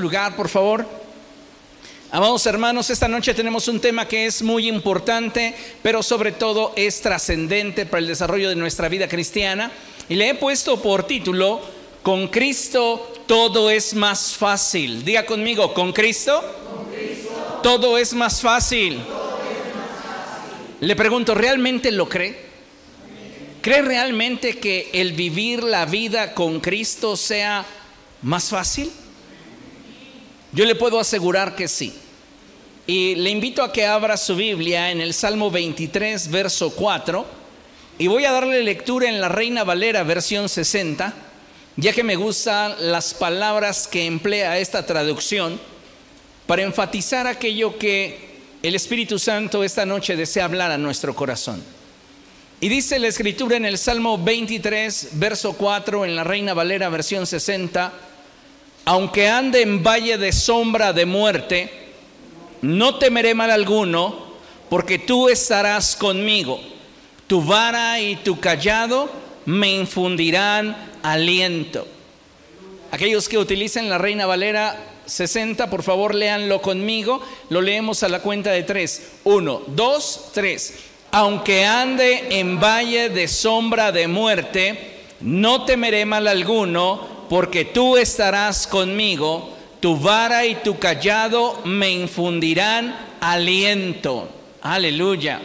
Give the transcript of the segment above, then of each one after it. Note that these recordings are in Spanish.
lugar, por favor. Amados hermanos, esta noche tenemos un tema que es muy importante, pero sobre todo es trascendente para el desarrollo de nuestra vida cristiana. Y le he puesto por título, con Cristo todo es más fácil. Diga conmigo, con Cristo, todo, es más fácil. Le pregunto, ¿realmente lo cree? ¿Cree realmente que el vivir la vida con Cristo sea más fácil? Yo le puedo asegurar que sí. Y le invito a que abra su Biblia en el Salmo 23, verso 4. Y voy a darle lectura en la Reina Valera, versión 60, ya que me gustan las palabras que emplea esta traducción para enfatizar aquello que el Espíritu Santo esta noche desea hablar a nuestro corazón. Y dice la escritura en el Salmo 23, verso 4, en la Reina Valera, versión 60, aunque ande en valle de sombra de muerte, no temeré mal alguno, porque tú estarás conmigo. Tu vara y tu callado me infundirán aliento. Aquellos que utilicen la Reina Valera 60, por favor, léanlo conmigo. Lo leemos a la cuenta de tres. Uno, dos, tres. Aunque ande en valle de sombra de muerte, no temeré mal alguno porque tú estarás conmigo, tu vara y tu callado me infundirán aliento. Aleluya.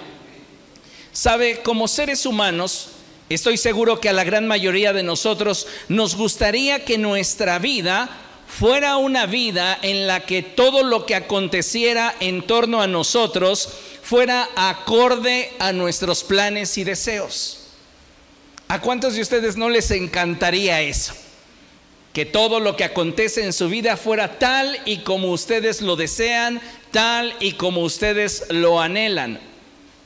Sabe, como seres humanos, estoy seguro que a la gran mayoría de nosotros nos gustaría que nuestra vida fuera una vida en la que todo lo que aconteciera en torno a nosotros fuera acorde a nuestros planes y deseos. ¿A cuántos de ustedes no les encantaría eso? Que todo lo que acontece en su vida fuera tal y como ustedes lo desean, tal y como ustedes lo anhelan.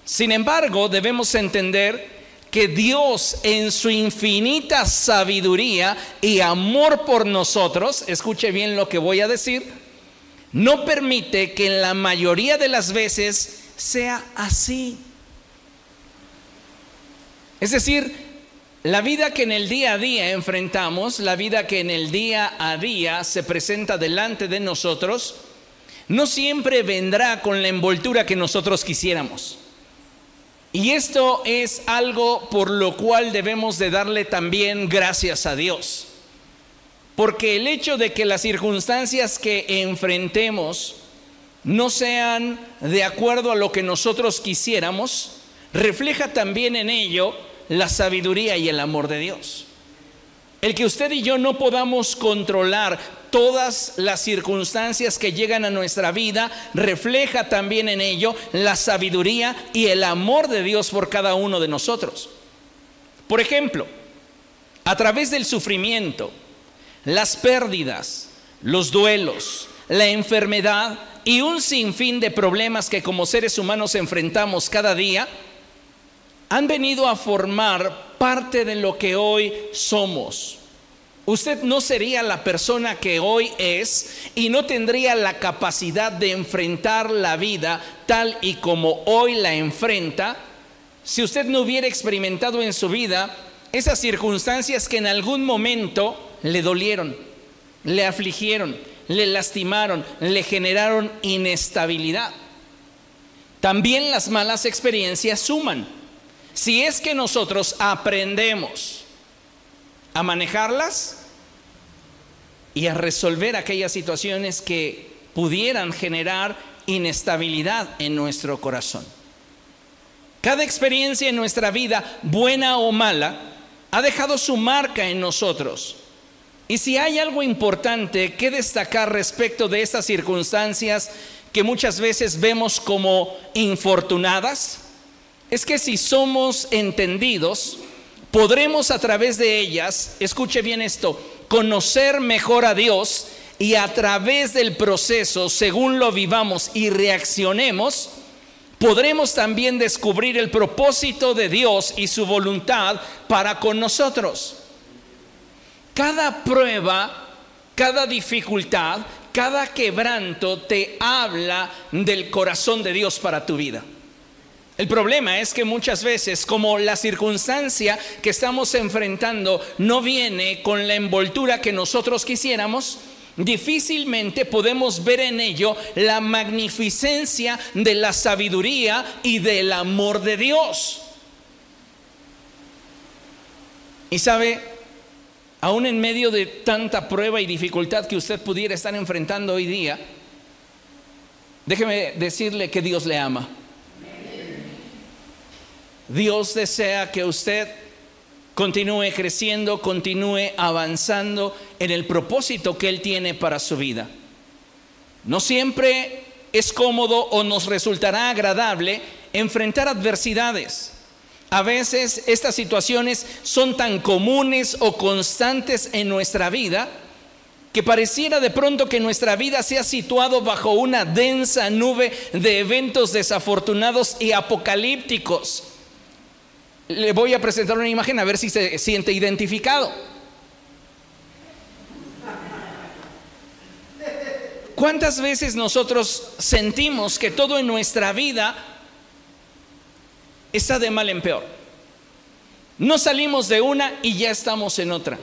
Sin embargo, debemos entender que Dios en su infinita sabiduría y amor por nosotros, escuche bien lo que voy a decir, no permite que en la mayoría de las veces sea así. Es decir, la vida que en el día a día enfrentamos, la vida que en el día a día se presenta delante de nosotros, no siempre vendrá con la envoltura que nosotros quisiéramos. Y esto es algo por lo cual debemos de darle también gracias a Dios. Porque el hecho de que las circunstancias que enfrentemos no sean de acuerdo a lo que nosotros quisiéramos, refleja también en ello la sabiduría y el amor de Dios. El que usted y yo no podamos controlar todas las circunstancias que llegan a nuestra vida refleja también en ello la sabiduría y el amor de Dios por cada uno de nosotros. Por ejemplo, a través del sufrimiento, las pérdidas, los duelos, la enfermedad y un sinfín de problemas que como seres humanos enfrentamos cada día, han venido a formar parte de lo que hoy somos. Usted no sería la persona que hoy es y no tendría la capacidad de enfrentar la vida tal y como hoy la enfrenta si usted no hubiera experimentado en su vida esas circunstancias que en algún momento le dolieron, le afligieron, le lastimaron, le generaron inestabilidad. También las malas experiencias suman. Si es que nosotros aprendemos a manejarlas y a resolver aquellas situaciones que pudieran generar inestabilidad en nuestro corazón. Cada experiencia en nuestra vida, buena o mala, ha dejado su marca en nosotros. Y si hay algo importante que destacar respecto de estas circunstancias que muchas veces vemos como infortunadas, es que si somos entendidos, podremos a través de ellas, escuche bien esto, conocer mejor a Dios y a través del proceso, según lo vivamos y reaccionemos, podremos también descubrir el propósito de Dios y su voluntad para con nosotros. Cada prueba, cada dificultad, cada quebranto te habla del corazón de Dios para tu vida. El problema es que muchas veces, como la circunstancia que estamos enfrentando no viene con la envoltura que nosotros quisiéramos, difícilmente podemos ver en ello la magnificencia de la sabiduría y del amor de Dios. Y sabe, aún en medio de tanta prueba y dificultad que usted pudiera estar enfrentando hoy día, déjeme decirle que Dios le ama. Dios desea que usted continúe creciendo, continúe avanzando en el propósito que Él tiene para su vida. No siempre es cómodo o nos resultará agradable enfrentar adversidades. A veces estas situaciones son tan comunes o constantes en nuestra vida que pareciera de pronto que nuestra vida se ha situado bajo una densa nube de eventos desafortunados y apocalípticos. Le voy a presentar una imagen a ver si se siente identificado. ¿Cuántas veces nosotros sentimos que todo en nuestra vida está de mal en peor. No salimos de una y ya estamos en otra.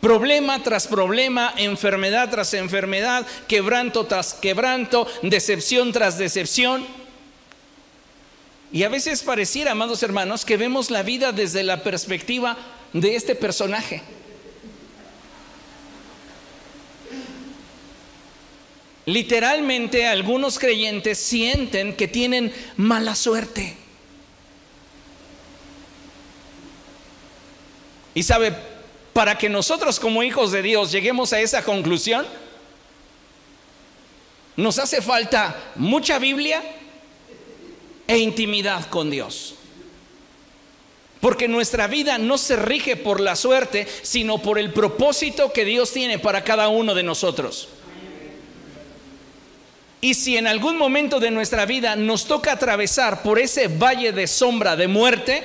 Problema tras problema, enfermedad tras enfermedad, quebranto tras quebranto, decepción tras decepción. Y a veces pareciera, amados hermanos, que vemos la vida desde la perspectiva de este personaje. Literalmente algunos creyentes sienten que tienen mala suerte. Y sabe, para que nosotros como hijos de Dios lleguemos a esa conclusión, nos hace falta mucha Biblia e intimidad con Dios. Porque nuestra vida no se rige por la suerte, sino por el propósito que Dios tiene para cada uno de nosotros. Y si en algún momento de nuestra vida nos toca atravesar por ese valle de sombra de muerte,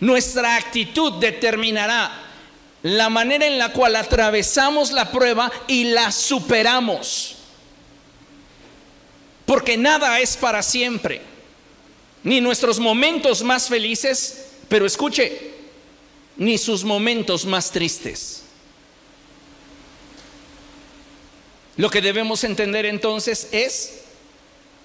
nuestra actitud determinará la manera en la cual atravesamos la prueba y la superamos. Porque nada es para siempre, ni nuestros momentos más felices, pero escuche, ni sus momentos más tristes. Lo que debemos entender entonces es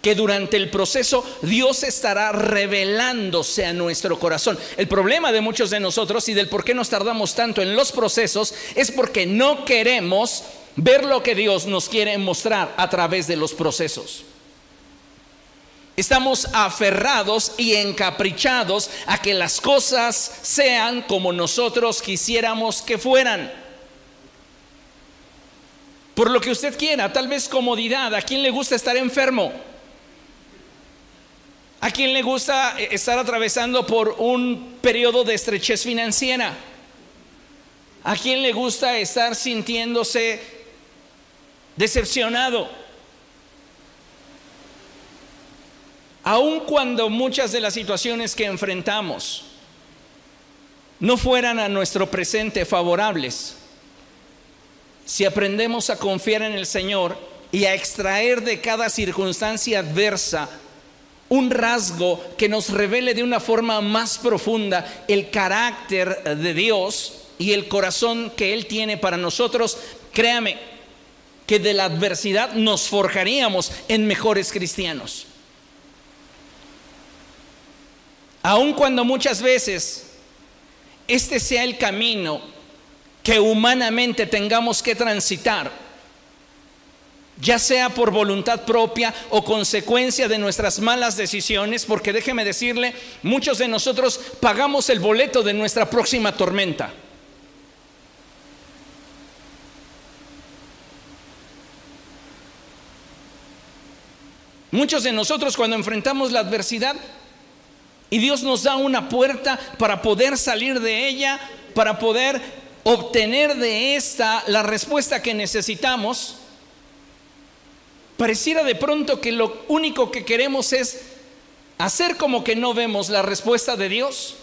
que durante el proceso Dios estará revelándose a nuestro corazón. El problema de muchos de nosotros y del por qué nos tardamos tanto en los procesos es porque no queremos ver lo que Dios nos quiere mostrar a través de los procesos. Estamos aferrados y encaprichados a que las cosas sean como nosotros quisiéramos que fueran por lo que usted quiera, tal vez comodidad. ¿A quién le gusta estar enfermo? ¿A quién le gusta eh, estar atravesando por un periodo de estrechez financiera? ¿A quién le gusta estar sintiéndose decepcionado? Aun cuando muchas de las situaciones que enfrentamos no fueran a nuestro presente favorables, si aprendemos a confiar en el Señor y a extraer de cada circunstancia adversa un rasgo que nos revele de una forma más profunda el carácter de Dios y el corazón que Él tiene para nosotros, créame que de la adversidad nos forjaríamos en mejores cristianos. Aun cuando muchas veces este sea el camino que humanamente tengamos que transitar, ya sea por voluntad propia o consecuencia de nuestras malas decisiones, porque déjeme decirle, muchos de nosotros pagamos el boleto de nuestra próxima tormenta. Muchos de nosotros cuando enfrentamos la adversidad y Dios nos da una puerta para poder salir de ella, para poder obtener de esta la respuesta que necesitamos, pareciera de pronto que lo único que queremos es hacer como que no vemos la respuesta de Dios,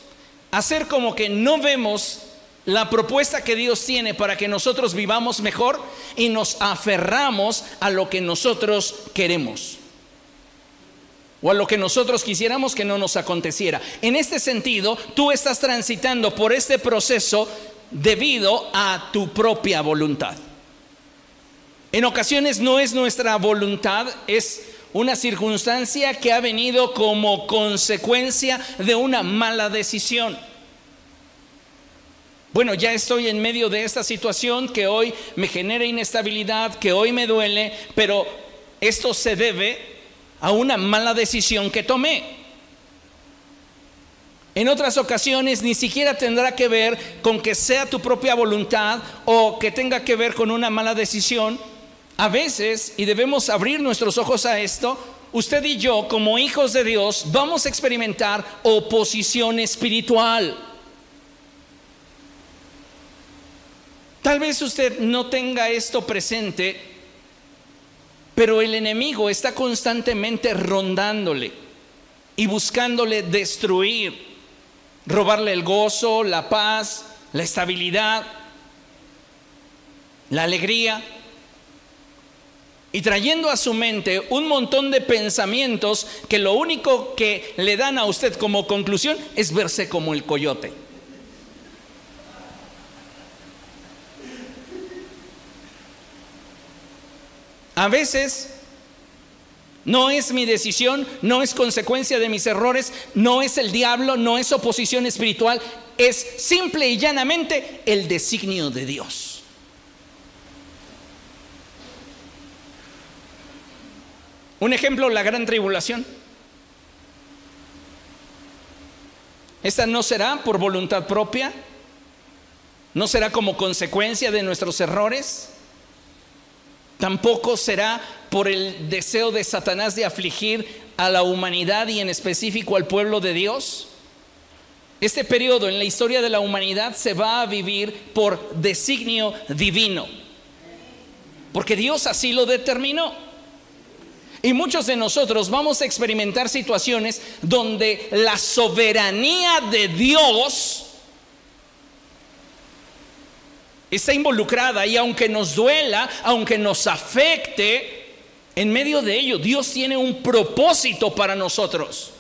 hacer como que no vemos la propuesta que Dios tiene para que nosotros vivamos mejor y nos aferramos a lo que nosotros queremos o a lo que nosotros quisiéramos que no nos aconteciera. En este sentido, tú estás transitando por este proceso debido a tu propia voluntad. En ocasiones no es nuestra voluntad, es una circunstancia que ha venido como consecuencia de una mala decisión. Bueno, ya estoy en medio de esta situación que hoy me genera inestabilidad, que hoy me duele, pero esto se debe a una mala decisión que tomé. En otras ocasiones ni siquiera tendrá que ver con que sea tu propia voluntad o que tenga que ver con una mala decisión. A veces, y debemos abrir nuestros ojos a esto, usted y yo como hijos de Dios vamos a experimentar oposición espiritual. Tal vez usted no tenga esto presente, pero el enemigo está constantemente rondándole y buscándole destruir robarle el gozo, la paz, la estabilidad, la alegría, y trayendo a su mente un montón de pensamientos que lo único que le dan a usted como conclusión es verse como el coyote. A veces no es mi decisión, no es consecuencia de mis errores, no es el diablo, no es oposición espiritual, es simple y llanamente el designio de Dios. Un ejemplo, la gran tribulación. Esta no será por voluntad propia, no será como consecuencia de nuestros errores, tampoco será por el deseo de Satanás de afligir a la humanidad y en específico al pueblo de Dios? Este periodo en la historia de la humanidad se va a vivir por designio divino, porque Dios así lo determinó. Y muchos de nosotros vamos a experimentar situaciones donde la soberanía de Dios está involucrada y aunque nos duela, aunque nos afecte, en medio de ello, Dios tiene un propósito para nosotros.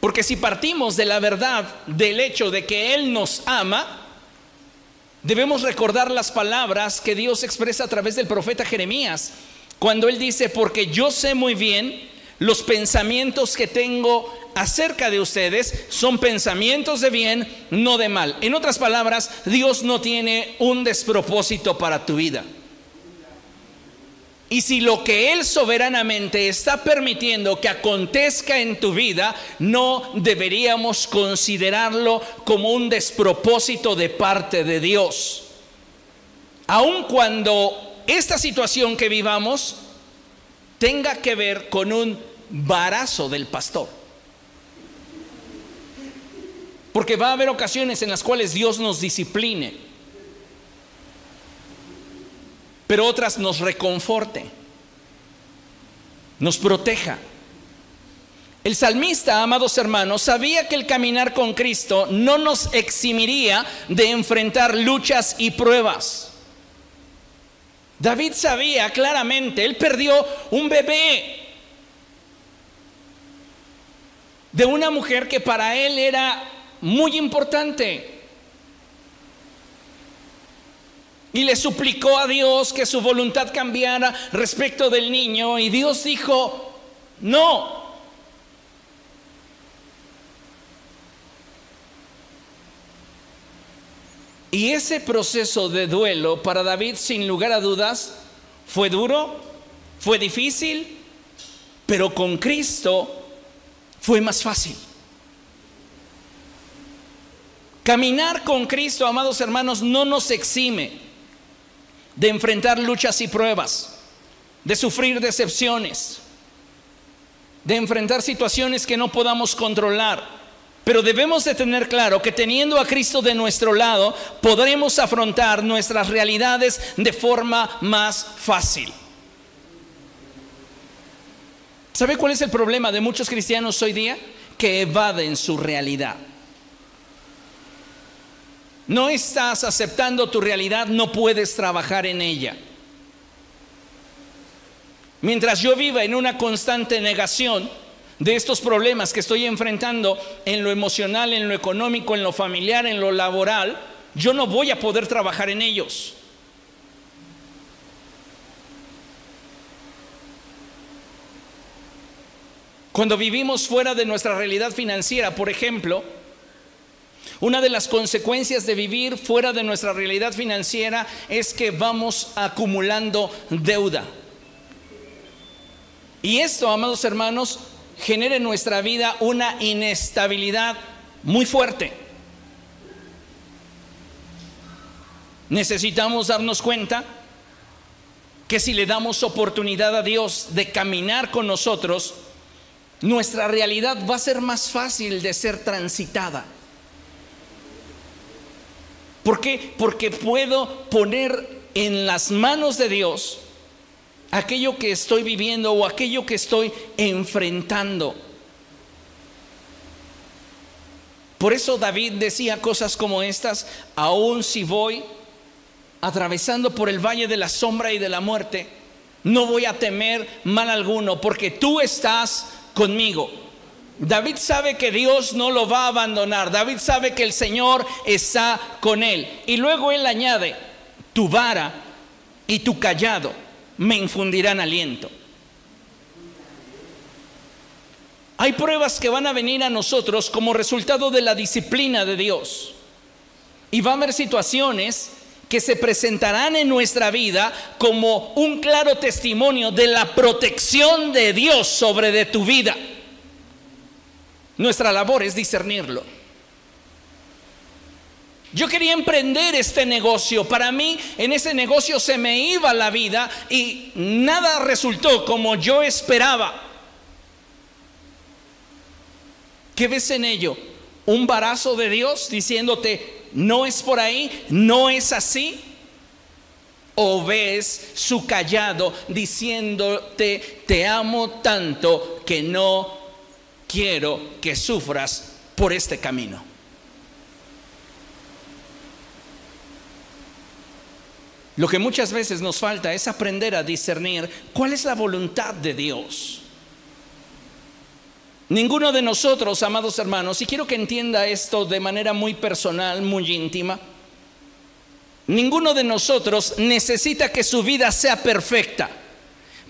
Porque si partimos de la verdad del hecho de que Él nos ama, debemos recordar las palabras que Dios expresa a través del profeta Jeremías, cuando Él dice, porque yo sé muy bien los pensamientos que tengo acerca de ustedes son pensamientos de bien, no de mal. En otras palabras, Dios no tiene un despropósito para tu vida. Y si lo que Él soberanamente está permitiendo que acontezca en tu vida, no deberíamos considerarlo como un despropósito de parte de Dios. Aun cuando esta situación que vivamos tenga que ver con un barazo del pastor. Porque va a haber ocasiones en las cuales Dios nos discipline pero otras nos reconforte, nos proteja. El salmista, amados hermanos, sabía que el caminar con Cristo no nos eximiría de enfrentar luchas y pruebas. David sabía claramente, él perdió un bebé de una mujer que para él era muy importante. y le suplicó a Dios que su voluntad cambiara respecto del niño y Dios dijo, no. Y ese proceso de duelo para David, sin lugar a dudas, fue duro, fue difícil, pero con Cristo fue más fácil. Caminar con Cristo, amados hermanos, no nos exime de enfrentar luchas y pruebas, de sufrir decepciones, de enfrentar situaciones que no podamos controlar. Pero debemos de tener claro que teniendo a Cristo de nuestro lado, podremos afrontar nuestras realidades de forma más fácil. ¿Sabe cuál es el problema de muchos cristianos hoy día? Que evaden su realidad. No estás aceptando tu realidad, no puedes trabajar en ella. Mientras yo viva en una constante negación de estos problemas que estoy enfrentando en lo emocional, en lo económico, en lo familiar, en lo laboral, yo no voy a poder trabajar en ellos. Cuando vivimos fuera de nuestra realidad financiera, por ejemplo, una de las consecuencias de vivir fuera de nuestra realidad financiera es que vamos acumulando deuda. Y esto, amados hermanos, genera en nuestra vida una inestabilidad muy fuerte. Necesitamos darnos cuenta que si le damos oportunidad a Dios de caminar con nosotros, nuestra realidad va a ser más fácil de ser transitada. ¿Por qué? Porque puedo poner en las manos de Dios aquello que estoy viviendo o aquello que estoy enfrentando. Por eso David decía cosas como estas, aun si voy atravesando por el valle de la sombra y de la muerte, no voy a temer mal alguno, porque tú estás conmigo. David sabe que Dios no lo va a abandonar. David sabe que el Señor está con él. Y luego él añade, tu vara y tu callado me infundirán aliento. Hay pruebas que van a venir a nosotros como resultado de la disciplina de Dios. Y va a haber situaciones que se presentarán en nuestra vida como un claro testimonio de la protección de Dios sobre de tu vida. Nuestra labor es discernirlo. Yo quería emprender este negocio. Para mí en ese negocio se me iba la vida y nada resultó como yo esperaba. ¿Qué ves en ello? Un barazo de Dios diciéndote, no es por ahí, no es así. O ves su callado diciéndote, te amo tanto que no quiero que sufras por este camino. Lo que muchas veces nos falta es aprender a discernir cuál es la voluntad de Dios. Ninguno de nosotros, amados hermanos, y quiero que entienda esto de manera muy personal, muy íntima, ninguno de nosotros necesita que su vida sea perfecta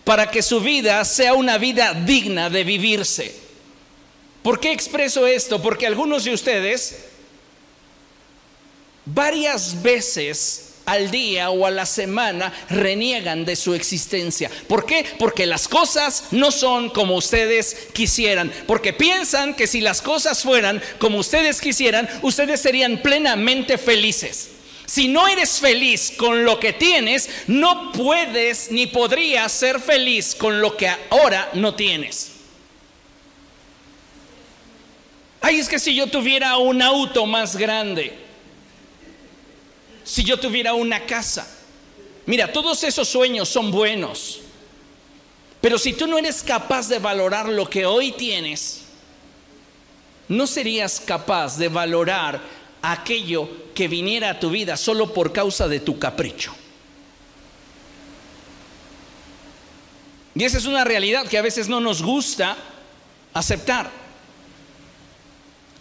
para que su vida sea una vida digna de vivirse. ¿Por qué expreso esto? Porque algunos de ustedes varias veces al día o a la semana reniegan de su existencia. ¿Por qué? Porque las cosas no son como ustedes quisieran. Porque piensan que si las cosas fueran como ustedes quisieran, ustedes serían plenamente felices. Si no eres feliz con lo que tienes, no puedes ni podrías ser feliz con lo que ahora no tienes. Ay, es que si yo tuviera un auto más grande, si yo tuviera una casa, mira, todos esos sueños son buenos, pero si tú no eres capaz de valorar lo que hoy tienes, no serías capaz de valorar aquello que viniera a tu vida solo por causa de tu capricho. Y esa es una realidad que a veces no nos gusta aceptar.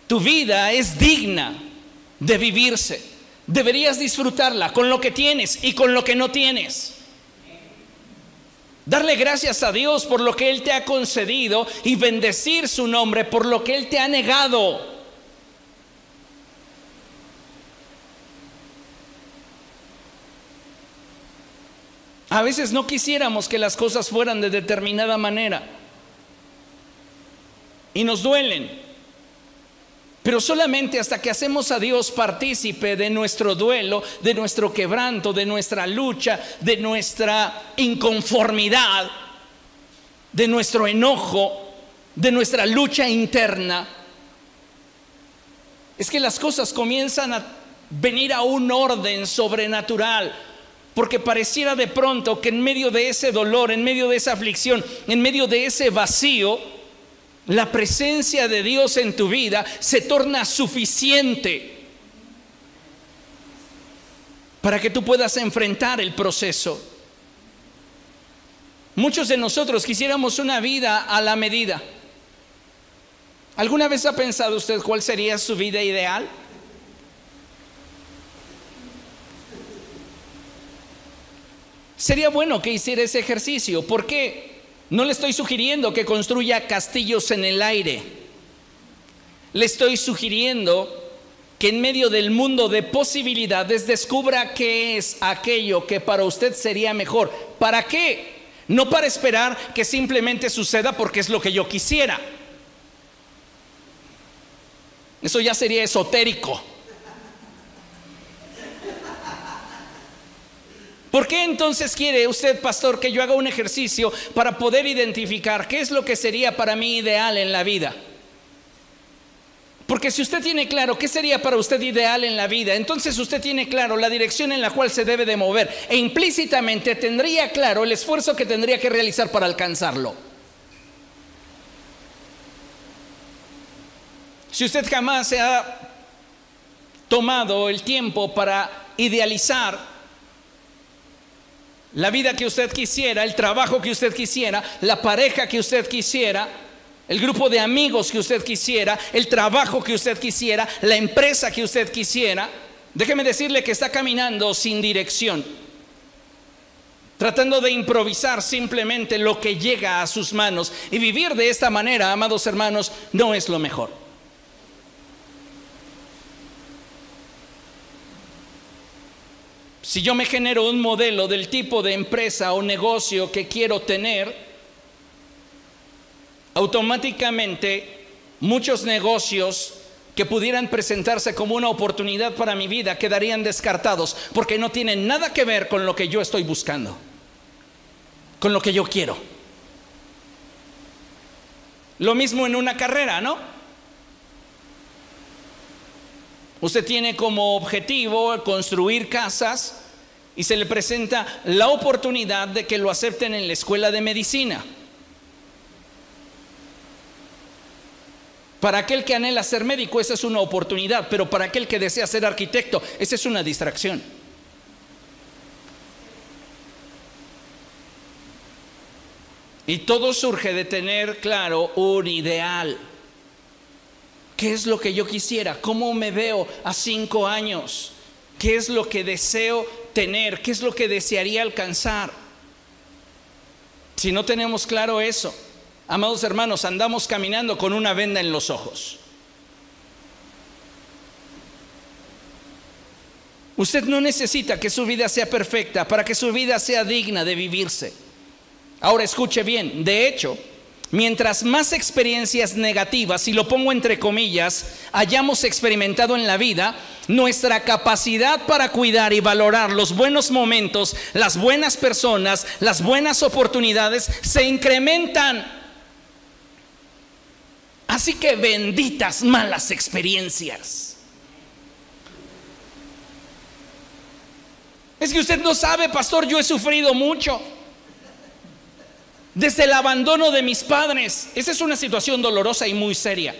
Tu vida es digna de vivirse. Deberías disfrutarla con lo que tienes y con lo que no tienes. Darle gracias a Dios por lo que Él te ha concedido y bendecir su nombre por lo que Él te ha negado. A veces no quisiéramos que las cosas fueran de determinada manera y nos duelen. Pero solamente hasta que hacemos a Dios partícipe de nuestro duelo, de nuestro quebranto, de nuestra lucha, de nuestra inconformidad, de nuestro enojo, de nuestra lucha interna, es que las cosas comienzan a venir a un orden sobrenatural. Porque pareciera de pronto que en medio de ese dolor, en medio de esa aflicción, en medio de ese vacío, la presencia de Dios en tu vida se torna suficiente para que tú puedas enfrentar el proceso. Muchos de nosotros quisiéramos una vida a la medida. ¿Alguna vez ha pensado usted cuál sería su vida ideal? Sería bueno que hiciera ese ejercicio. ¿Por qué? No le estoy sugiriendo que construya castillos en el aire. Le estoy sugiriendo que en medio del mundo de posibilidades descubra qué es aquello que para usted sería mejor. ¿Para qué? No para esperar que simplemente suceda porque es lo que yo quisiera. Eso ya sería esotérico. ¿Por qué entonces quiere usted, pastor, que yo haga un ejercicio para poder identificar qué es lo que sería para mí ideal en la vida? Porque si usted tiene claro qué sería para usted ideal en la vida, entonces usted tiene claro la dirección en la cual se debe de mover e implícitamente tendría claro el esfuerzo que tendría que realizar para alcanzarlo. Si usted jamás se ha tomado el tiempo para idealizar la vida que usted quisiera, el trabajo que usted quisiera, la pareja que usted quisiera, el grupo de amigos que usted quisiera, el trabajo que usted quisiera, la empresa que usted quisiera, déjeme decirle que está caminando sin dirección, tratando de improvisar simplemente lo que llega a sus manos. Y vivir de esta manera, amados hermanos, no es lo mejor. Si yo me genero un modelo del tipo de empresa o negocio que quiero tener, automáticamente muchos negocios que pudieran presentarse como una oportunidad para mi vida quedarían descartados porque no tienen nada que ver con lo que yo estoy buscando, con lo que yo quiero. Lo mismo en una carrera, ¿no? Usted tiene como objetivo construir casas y se le presenta la oportunidad de que lo acepten en la escuela de medicina. Para aquel que anhela ser médico, esa es una oportunidad, pero para aquel que desea ser arquitecto, esa es una distracción. Y todo surge de tener claro un ideal. ¿Qué es lo que yo quisiera? ¿Cómo me veo a cinco años? ¿Qué es lo que deseo tener? ¿Qué es lo que desearía alcanzar? Si no tenemos claro eso, Amados hermanos, andamos caminando con una venda en los ojos. Usted no necesita que su vida sea perfecta para que su vida sea digna de vivirse. Ahora escuche bien, de hecho, mientras más experiencias negativas, y lo pongo entre comillas, hayamos experimentado en la vida, nuestra capacidad para cuidar y valorar los buenos momentos, las buenas personas, las buenas oportunidades se incrementan. Así que benditas malas experiencias. Es que usted no sabe, pastor, yo he sufrido mucho. Desde el abandono de mis padres. Esa es una situación dolorosa y muy seria.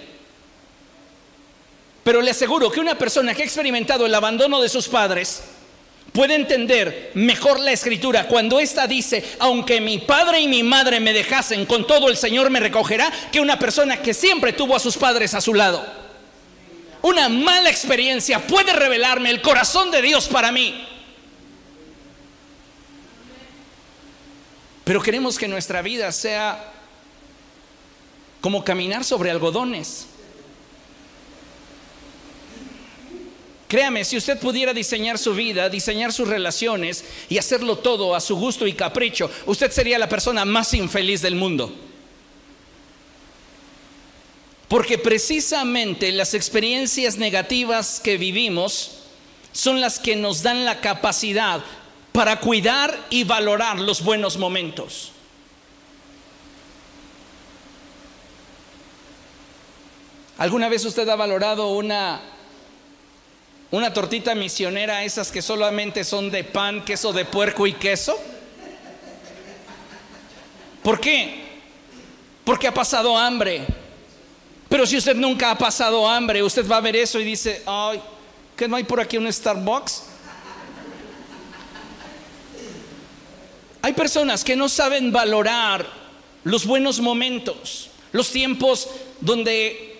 Pero le aseguro que una persona que ha experimentado el abandono de sus padres puede entender mejor la escritura cuando ésta dice, aunque mi padre y mi madre me dejasen, con todo el Señor me recogerá, que una persona que siempre tuvo a sus padres a su lado. Una mala experiencia puede revelarme el corazón de Dios para mí. Pero queremos que nuestra vida sea como caminar sobre algodones. Créame, si usted pudiera diseñar su vida, diseñar sus relaciones y hacerlo todo a su gusto y capricho, usted sería la persona más infeliz del mundo. Porque precisamente las experiencias negativas que vivimos son las que nos dan la capacidad para cuidar y valorar los buenos momentos. ¿Alguna vez usted ha valorado una una tortita misionera, esas que solamente son de pan, queso de puerco y queso. ¿Por qué? Porque ha pasado hambre. Pero si usted nunca ha pasado hambre, usted va a ver eso y dice, ay, ¿qué no hay por aquí un Starbucks? Hay personas que no saben valorar los buenos momentos, los tiempos donde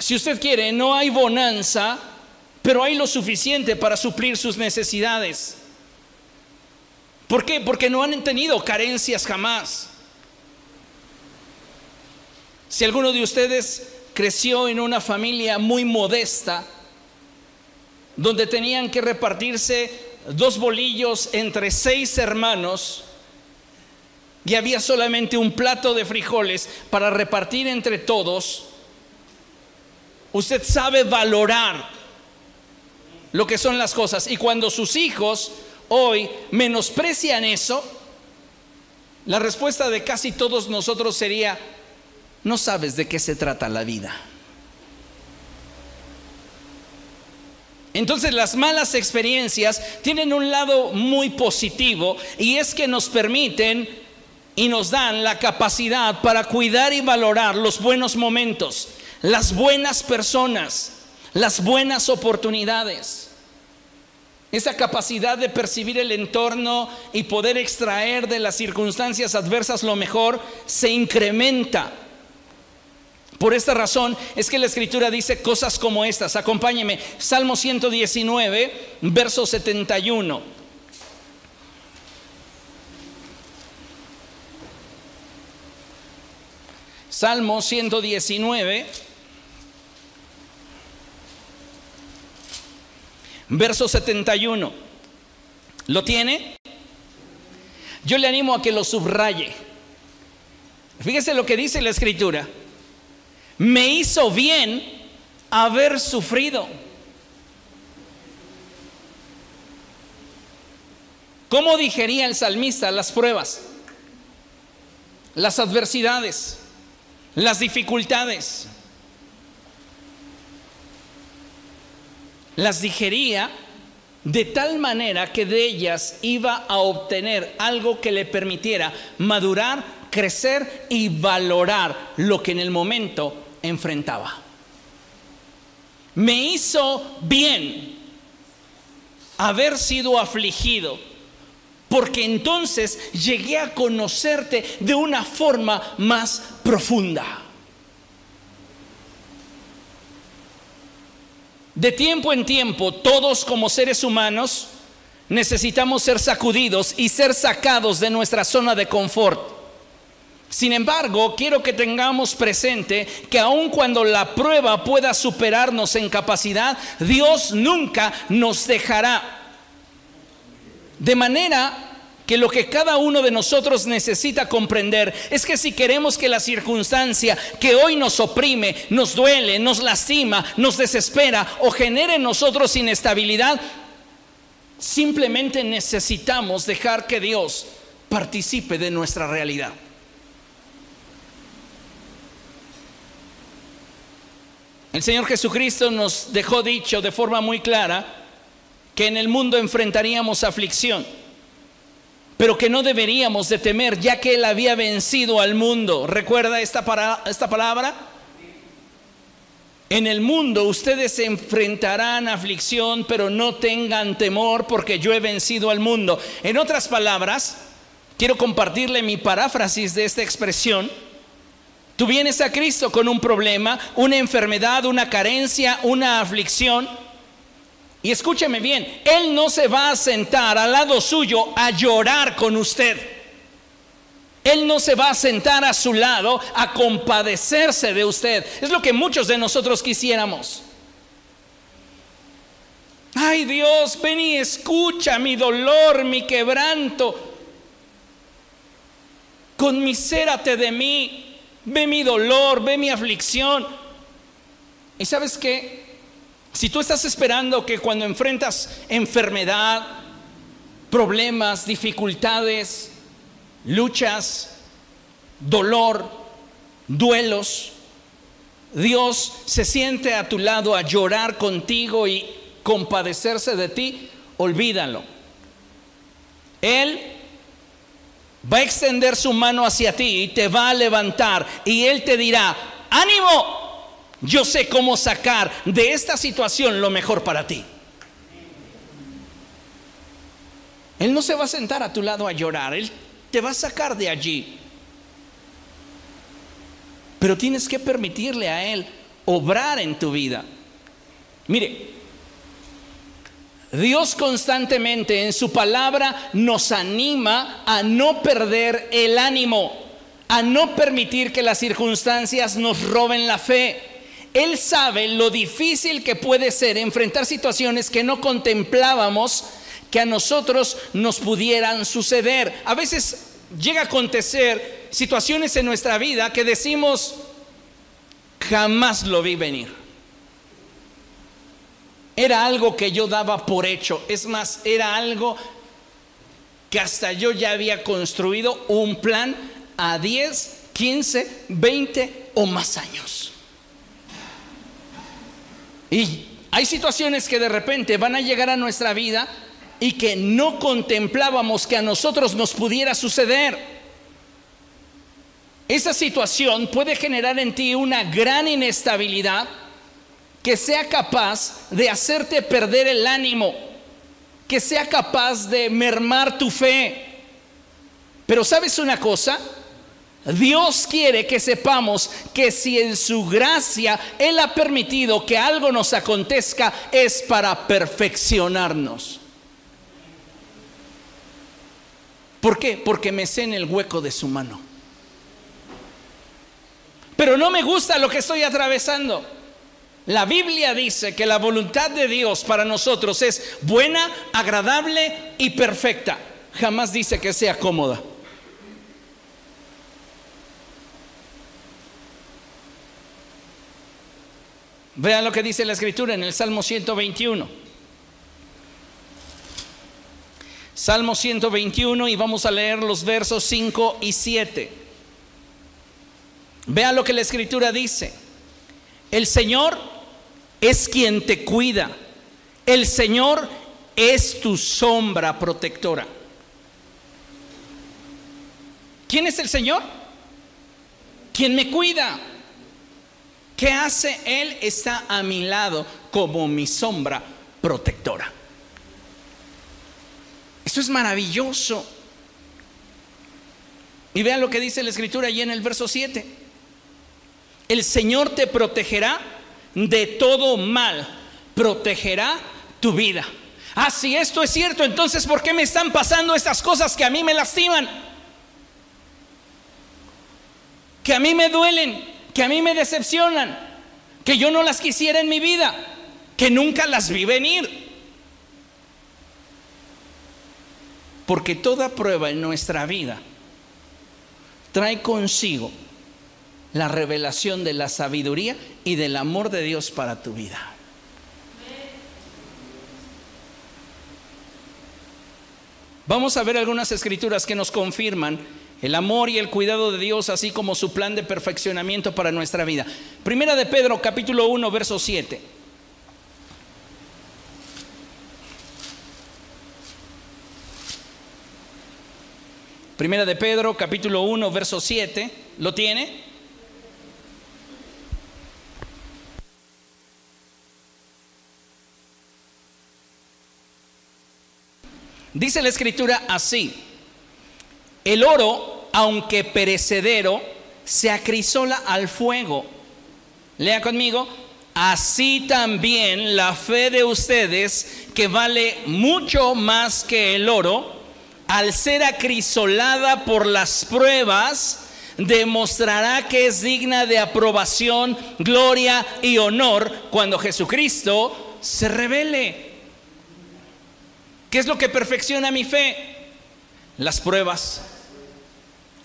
Si usted quiere, no hay bonanza, pero hay lo suficiente para suplir sus necesidades. ¿Por qué? Porque no han tenido carencias jamás. Si alguno de ustedes creció en una familia muy modesta, donde tenían que repartirse dos bolillos entre seis hermanos, y había solamente un plato de frijoles para repartir entre todos, usted sabe valorar lo que son las cosas. Y cuando sus hijos hoy menosprecian eso, la respuesta de casi todos nosotros sería, no sabes de qué se trata la vida. Entonces las malas experiencias tienen un lado muy positivo y es que nos permiten y nos dan la capacidad para cuidar y valorar los buenos momentos, las buenas personas, las buenas oportunidades. Esa capacidad de percibir el entorno y poder extraer de las circunstancias adversas lo mejor se incrementa. Por esta razón es que la escritura dice cosas como estas. Acompáñeme, Salmo 119, verso 71. Salmo 119, verso 71. ¿Lo tiene? Yo le animo a que lo subraye. Fíjese lo que dice la escritura. Me hizo bien haber sufrido. ¿Cómo digería el salmista las pruebas, las adversidades, las dificultades? las digería de tal manera que de ellas iba a obtener algo que le permitiera madurar, crecer y valorar lo que en el momento enfrentaba. Me hizo bien haber sido afligido, porque entonces llegué a conocerte de una forma más profunda. De tiempo en tiempo, todos como seres humanos necesitamos ser sacudidos y ser sacados de nuestra zona de confort. Sin embargo, quiero que tengamos presente que aun cuando la prueba pueda superarnos en capacidad, Dios nunca nos dejará. De manera que lo que cada uno de nosotros necesita comprender es que si queremos que la circunstancia que hoy nos oprime, nos duele, nos lastima, nos desespera o genere en nosotros inestabilidad, simplemente necesitamos dejar que Dios participe de nuestra realidad. El Señor Jesucristo nos dejó dicho de forma muy clara que en el mundo enfrentaríamos aflicción pero que no deberíamos de temer ya que Él había vencido al mundo. ¿Recuerda esta, esta palabra? En el mundo ustedes enfrentarán aflicción, pero no tengan temor porque yo he vencido al mundo. En otras palabras, quiero compartirle mi paráfrasis de esta expresión. Tú vienes a Cristo con un problema, una enfermedad, una carencia, una aflicción y escúcheme bien, Él no se va a sentar al lado suyo a llorar con usted. Él no se va a sentar a su lado a compadecerse de usted. Es lo que muchos de nosotros quisiéramos. Ay Dios, ven y escucha mi dolor, mi quebranto. Conmisérate de mí. Ve mi dolor, ve mi aflicción. ¿Y sabes qué? Si tú estás esperando que cuando enfrentas enfermedad, problemas, dificultades, luchas, dolor, duelos, Dios se siente a tu lado a llorar contigo y compadecerse de ti, olvídalo. Él va a extender su mano hacia ti y te va a levantar y Él te dirá, ánimo, yo sé cómo sacar de esta situación lo mejor para ti. Él no se va a sentar a tu lado a llorar, Él te va a sacar de allí. Pero tienes que permitirle a Él obrar en tu vida. Mire, Dios constantemente en su palabra nos anima a no perder el ánimo, a no permitir que las circunstancias nos roben la fe. Él sabe lo difícil que puede ser enfrentar situaciones que no contemplábamos que a nosotros nos pudieran suceder. A veces llega a acontecer situaciones en nuestra vida que decimos, jamás lo vi venir. Era algo que yo daba por hecho. Es más, era algo que hasta yo ya había construido un plan a 10, 15, 20 o más años. Y hay situaciones que de repente van a llegar a nuestra vida y que no contemplábamos que a nosotros nos pudiera suceder. Esa situación puede generar en ti una gran inestabilidad que sea capaz de hacerte perder el ánimo, que sea capaz de mermar tu fe. Pero sabes una cosa, Dios quiere que sepamos que si en su gracia Él ha permitido que algo nos acontezca es para perfeccionarnos. ¿Por qué? Porque me sé en el hueco de su mano. Pero no me gusta lo que estoy atravesando. La Biblia dice que la voluntad de Dios para nosotros es buena, agradable y perfecta. Jamás dice que sea cómoda. Vean lo que dice la escritura en el Salmo 121. Salmo 121 y vamos a leer los versos 5 y 7. Vean lo que la escritura dice. El Señor es quien te cuida. El Señor es tu sombra protectora. ¿Quién es el Señor? Quien me cuida. ¿Qué hace? Él está a mi lado como mi sombra protectora. Esto es maravilloso. Y vean lo que dice la escritura allí en el verso 7. El Señor te protegerá de todo mal, protegerá tu vida. Ah, si esto es cierto, entonces ¿por qué me están pasando estas cosas que a mí me lastiman? Que a mí me duelen, que a mí me decepcionan, que yo no las quisiera en mi vida, que nunca las vi venir. Porque toda prueba en nuestra vida trae consigo la revelación de la sabiduría y del amor de Dios para tu vida. Vamos a ver algunas escrituras que nos confirman el amor y el cuidado de Dios, así como su plan de perfeccionamiento para nuestra vida. Primera de Pedro, capítulo 1, verso 7. Primera de Pedro, capítulo 1, verso 7. ¿Lo tiene? Dice la escritura así. El oro, aunque perecedero, se acrisola al fuego. Lea conmigo. Así también la fe de ustedes, que vale mucho más que el oro, al ser acrisolada por las pruebas, demostrará que es digna de aprobación, gloria y honor cuando Jesucristo se revele. ¿Qué es lo que perfecciona mi fe? Las pruebas,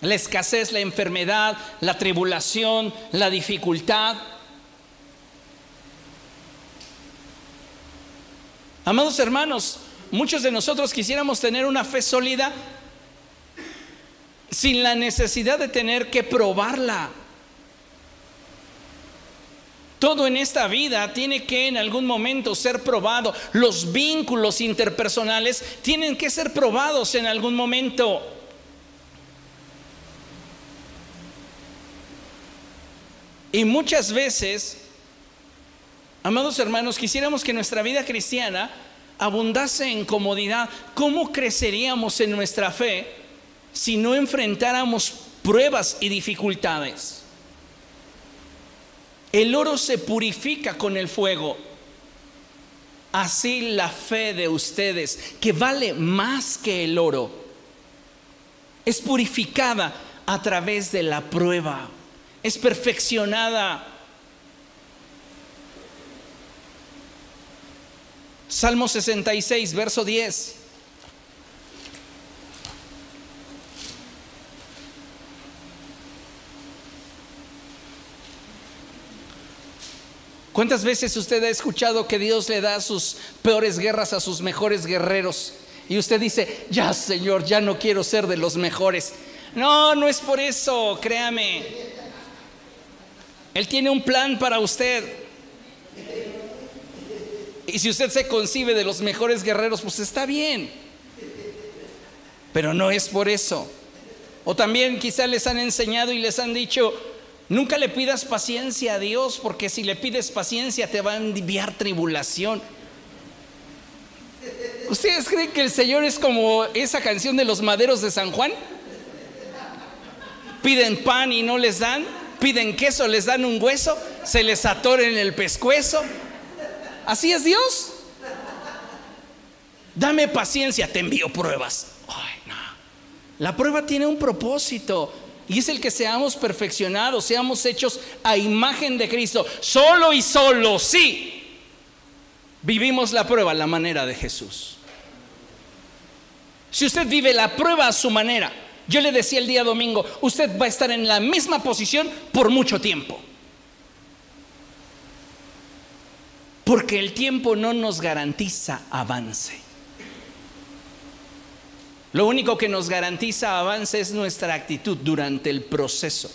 la escasez, la enfermedad, la tribulación, la dificultad. Amados hermanos, Muchos de nosotros quisiéramos tener una fe sólida sin la necesidad de tener que probarla. Todo en esta vida tiene que en algún momento ser probado. Los vínculos interpersonales tienen que ser probados en algún momento. Y muchas veces, amados hermanos, quisiéramos que nuestra vida cristiana abundase en comodidad, ¿cómo creceríamos en nuestra fe si no enfrentáramos pruebas y dificultades? El oro se purifica con el fuego. Así la fe de ustedes, que vale más que el oro, es purificada a través de la prueba, es perfeccionada. Salmo 66, verso 10. ¿Cuántas veces usted ha escuchado que Dios le da sus peores guerras a sus mejores guerreros? Y usted dice, ya Señor, ya no quiero ser de los mejores. No, no es por eso, créame. Él tiene un plan para usted. Y si usted se concibe de los mejores guerreros, pues está bien. Pero no es por eso. O también quizá les han enseñado y les han dicho, Nunca le pidas paciencia a Dios porque si le pides paciencia te va a enviar tribulación. ¿Ustedes creen que el Señor es como esa canción de los maderos de San Juan? Piden pan y no les dan, piden queso, les dan un hueso, se les atoren en el pescuezo. Así es Dios. Dame paciencia, te envío pruebas. Ay, no. La prueba tiene un propósito. Y es el que seamos perfeccionados, seamos hechos a imagen de Cristo. Solo y solo, sí. Vivimos la prueba la manera de Jesús. Si usted vive la prueba a su manera, yo le decía el día domingo, usted va a estar en la misma posición por mucho tiempo. Porque el tiempo no nos garantiza avance. Lo único que nos garantiza avance es nuestra actitud durante el proceso.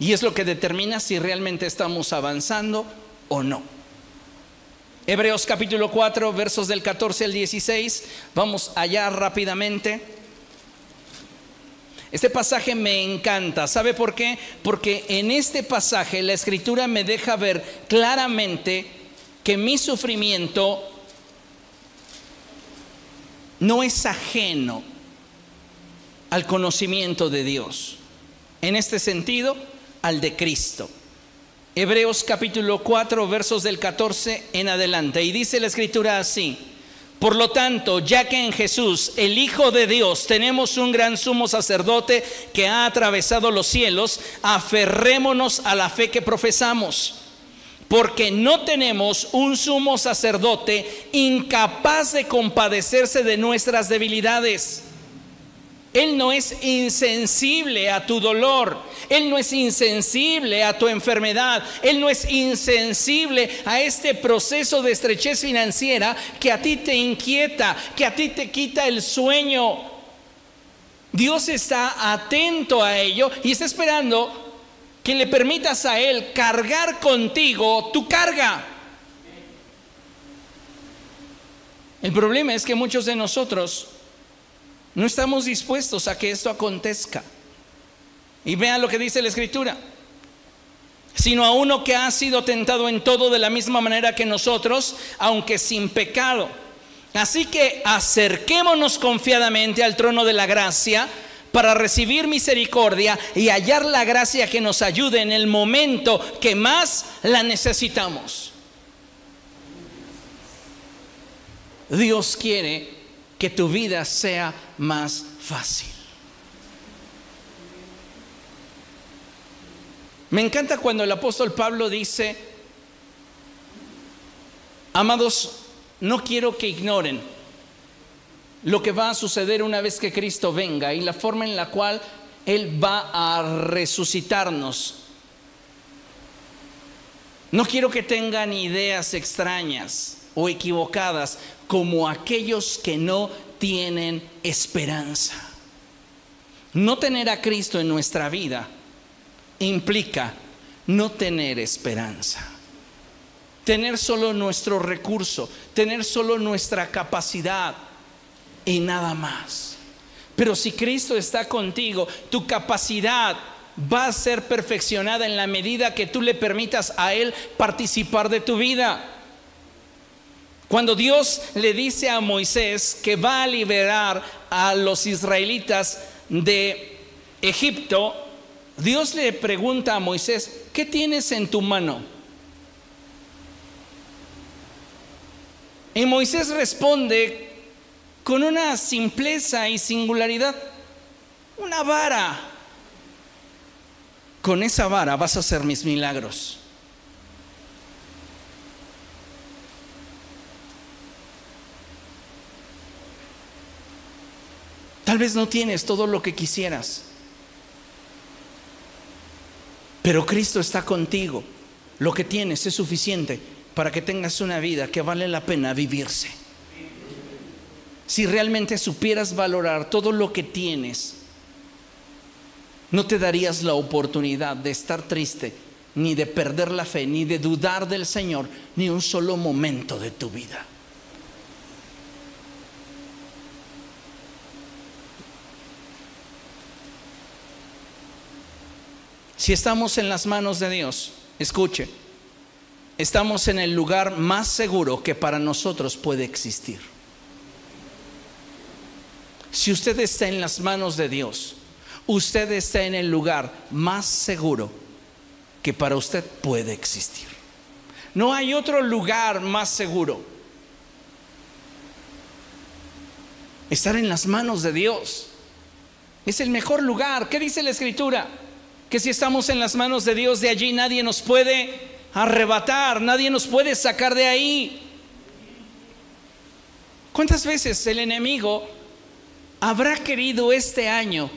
Y es lo que determina si realmente estamos avanzando o no. Hebreos capítulo 4, versos del 14 al 16. Vamos allá rápidamente. Este pasaje me encanta. ¿Sabe por qué? Porque en este pasaje la escritura me deja ver claramente que mi sufrimiento no es ajeno al conocimiento de Dios. En este sentido, al de Cristo. Hebreos capítulo 4, versos del 14 en adelante. Y dice la escritura así. Por lo tanto, ya que en Jesús, el Hijo de Dios, tenemos un gran sumo sacerdote que ha atravesado los cielos, aferrémonos a la fe que profesamos porque no tenemos un sumo sacerdote incapaz de compadecerse de nuestras debilidades. Él no es insensible a tu dolor, Él no es insensible a tu enfermedad, Él no es insensible a este proceso de estrechez financiera que a ti te inquieta, que a ti te quita el sueño. Dios está atento a ello y está esperando que le permitas a Él cargar contigo tu carga. El problema es que muchos de nosotros no estamos dispuestos a que esto acontezca. Y vean lo que dice la Escritura. Sino a uno que ha sido tentado en todo de la misma manera que nosotros, aunque sin pecado. Así que acerquémonos confiadamente al trono de la gracia para recibir misericordia y hallar la gracia que nos ayude en el momento que más la necesitamos. Dios quiere que tu vida sea más fácil. Me encanta cuando el apóstol Pablo dice, amados, no quiero que ignoren lo que va a suceder una vez que Cristo venga y la forma en la cual Él va a resucitarnos. No quiero que tengan ideas extrañas o equivocadas como aquellos que no tienen esperanza. No tener a Cristo en nuestra vida implica no tener esperanza. Tener solo nuestro recurso, tener solo nuestra capacidad y nada más. Pero si Cristo está contigo, tu capacidad va a ser perfeccionada en la medida que tú le permitas a Él participar de tu vida. Cuando Dios le dice a Moisés que va a liberar a los israelitas de Egipto, Dios le pregunta a Moisés, ¿qué tienes en tu mano? Y Moisés responde con una simpleza y singularidad, una vara. Con esa vara vas a hacer mis milagros. Tal vez no tienes todo lo que quisieras, pero Cristo está contigo. Lo que tienes es suficiente para que tengas una vida que vale la pena vivirse. Si realmente supieras valorar todo lo que tienes, no te darías la oportunidad de estar triste, ni de perder la fe, ni de dudar del Señor, ni un solo momento de tu vida. Si estamos en las manos de Dios, escuche, estamos en el lugar más seguro que para nosotros puede existir. Si usted está en las manos de Dios, usted está en el lugar más seguro que para usted puede existir. No hay otro lugar más seguro. Estar en las manos de Dios es el mejor lugar. ¿Qué dice la escritura? que si estamos en las manos de Dios, de allí nadie nos puede arrebatar, nadie nos puede sacar de ahí. ¿Cuántas veces el enemigo habrá querido este año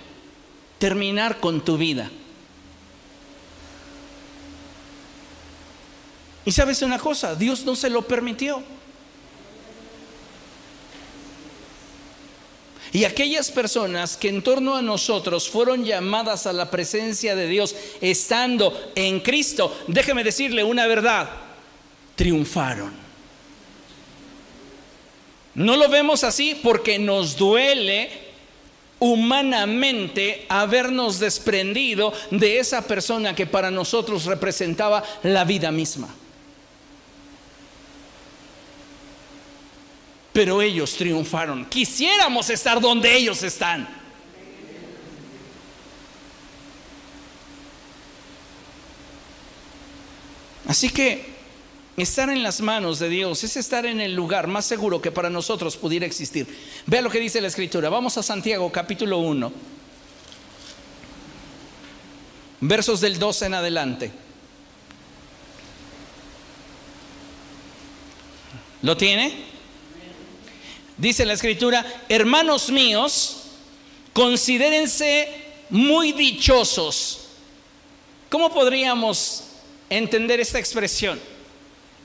terminar con tu vida? Y sabes una cosa, Dios no se lo permitió. Y aquellas personas que en torno a nosotros fueron llamadas a la presencia de Dios estando en Cristo, déjeme decirle una verdad, triunfaron. No lo vemos así porque nos duele humanamente habernos desprendido de esa persona que para nosotros representaba la vida misma. pero ellos triunfaron. Quisiéramos estar donde ellos están. Así que estar en las manos de Dios es estar en el lugar más seguro que para nosotros pudiera existir. Vea lo que dice la escritura. Vamos a Santiago capítulo 1. Versos del 12 en adelante. ¿Lo tiene? Dice la escritura, hermanos míos, considérense muy dichosos. ¿Cómo podríamos entender esta expresión?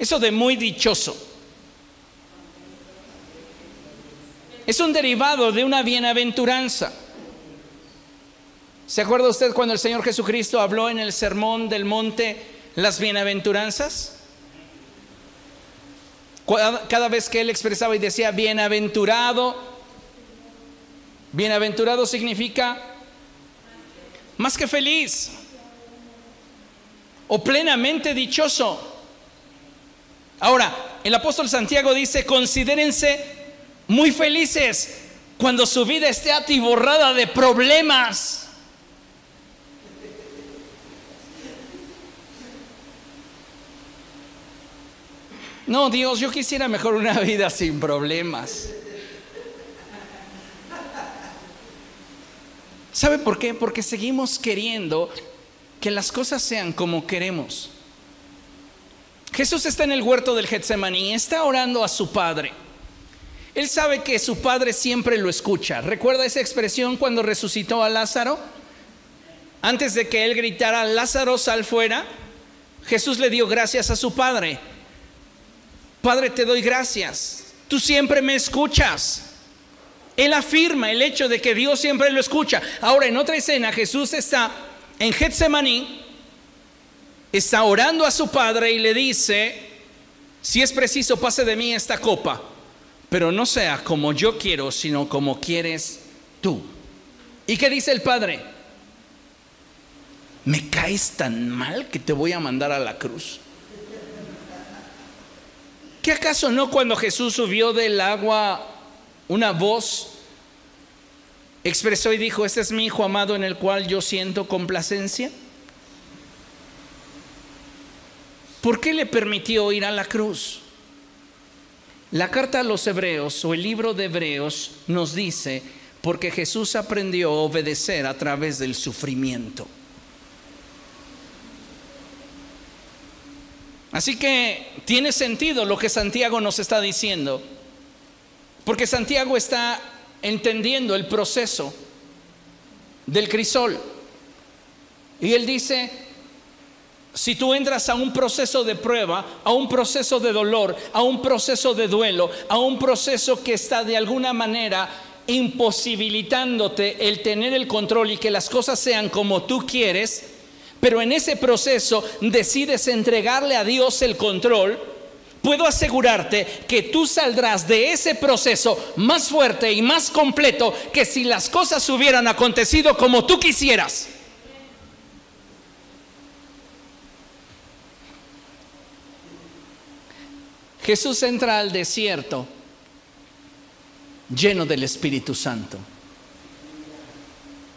Eso de muy dichoso. Es un derivado de una bienaventuranza. ¿Se acuerda usted cuando el Señor Jesucristo habló en el sermón del monte las bienaventuranzas? Cada vez que él expresaba y decía bienaventurado, bienaventurado significa más que feliz o plenamente dichoso. Ahora, el apóstol Santiago dice, considérense muy felices cuando su vida esté atiborrada de problemas. No, Dios, yo quisiera mejor una vida sin problemas. ¿Sabe por qué? Porque seguimos queriendo que las cosas sean como queremos. Jesús está en el huerto del Getsemaní, está orando a su Padre. Él sabe que su Padre siempre lo escucha. ¿Recuerda esa expresión cuando resucitó a Lázaro? Antes de que él gritara, Lázaro, sal fuera, Jesús le dio gracias a su Padre. Padre, te doy gracias. Tú siempre me escuchas. Él afirma el hecho de que Dios siempre lo escucha. Ahora, en otra escena, Jesús está en Getsemaní, está orando a su Padre y le dice, si es preciso, pase de mí esta copa, pero no sea como yo quiero, sino como quieres tú. ¿Y qué dice el Padre? Me caes tan mal que te voy a mandar a la cruz. ¿Qué acaso no cuando Jesús subió del agua una voz expresó y dijo, este es mi Hijo amado en el cual yo siento complacencia? ¿Por qué le permitió ir a la cruz? La carta a los hebreos o el libro de hebreos nos dice, porque Jesús aprendió a obedecer a través del sufrimiento. Así que tiene sentido lo que Santiago nos está diciendo, porque Santiago está entendiendo el proceso del crisol. Y él dice, si tú entras a un proceso de prueba, a un proceso de dolor, a un proceso de duelo, a un proceso que está de alguna manera imposibilitándote el tener el control y que las cosas sean como tú quieres, pero en ese proceso decides entregarle a Dios el control, puedo asegurarte que tú saldrás de ese proceso más fuerte y más completo que si las cosas hubieran acontecido como tú quisieras. Jesús entra al desierto lleno del Espíritu Santo.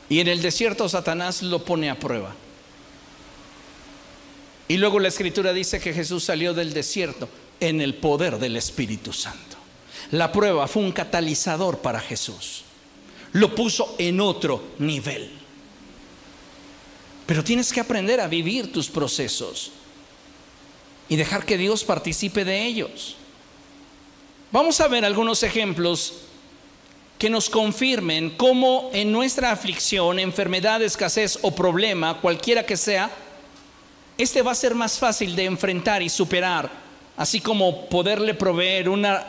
Y en el desierto Satanás lo pone a prueba. Y luego la escritura dice que Jesús salió del desierto en el poder del Espíritu Santo. La prueba fue un catalizador para Jesús. Lo puso en otro nivel. Pero tienes que aprender a vivir tus procesos y dejar que Dios participe de ellos. Vamos a ver algunos ejemplos que nos confirmen cómo en nuestra aflicción, enfermedad, escasez o problema, cualquiera que sea, este va a ser más fácil de enfrentar y superar, así como poderle proveer una